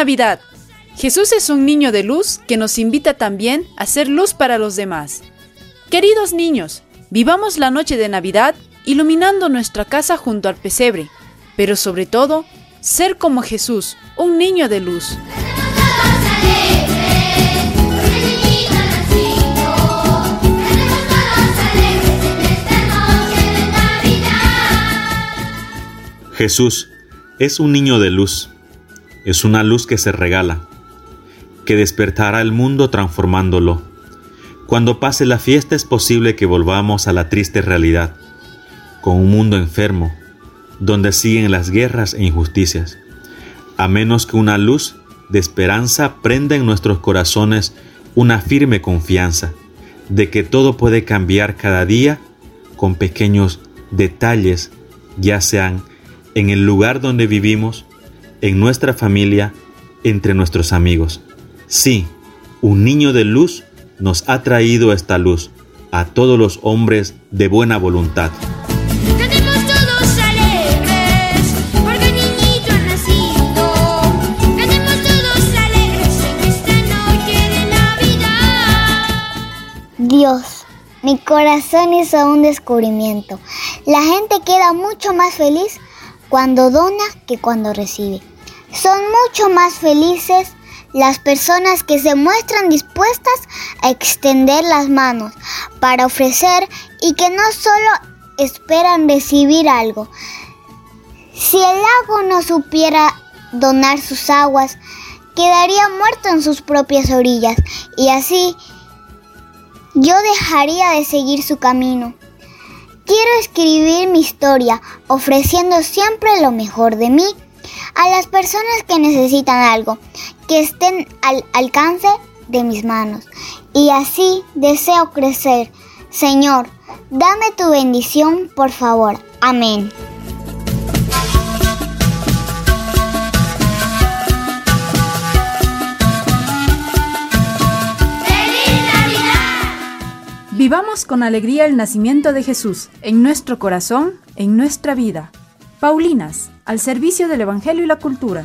Navidad! Jesús es un niño de luz que nos invita también a ser luz para los demás. Queridos niños, vivamos la noche de Navidad iluminando nuestra casa junto al pesebre, pero sobre todo, ser como Jesús, un niño de luz. Jesús es un niño de luz, es una luz que se regala, que despertará el mundo transformándolo. Cuando pase la fiesta es posible que volvamos a la triste realidad, con un mundo enfermo, donde siguen las guerras e injusticias, a menos que una luz de esperanza prenda en nuestros corazones una firme confianza de que todo puede cambiar cada día con pequeños detalles, ya sean en el lugar donde vivimos, en nuestra familia, entre nuestros amigos. Sí, un niño de luz nos ha traído esta luz a todos los hombres de buena voluntad. Dios, mi corazón hizo un descubrimiento. La gente queda mucho más feliz cuando dona que cuando recibe. Son mucho más felices las personas que se muestran dispuestas a extender las manos para ofrecer y que no solo esperan recibir algo. Si el lago no supiera donar sus aguas, quedaría muerto en sus propias orillas y así yo dejaría de seguir su camino. Quiero escribir mi historia ofreciendo siempre lo mejor de mí a las personas que necesitan algo, que estén al alcance de mis manos. Y así deseo crecer. Señor, dame tu bendición, por favor. Amén. Vivamos con alegría el nacimiento de Jesús en nuestro corazón, en nuestra vida. Paulinas, al servicio del Evangelio y la cultura.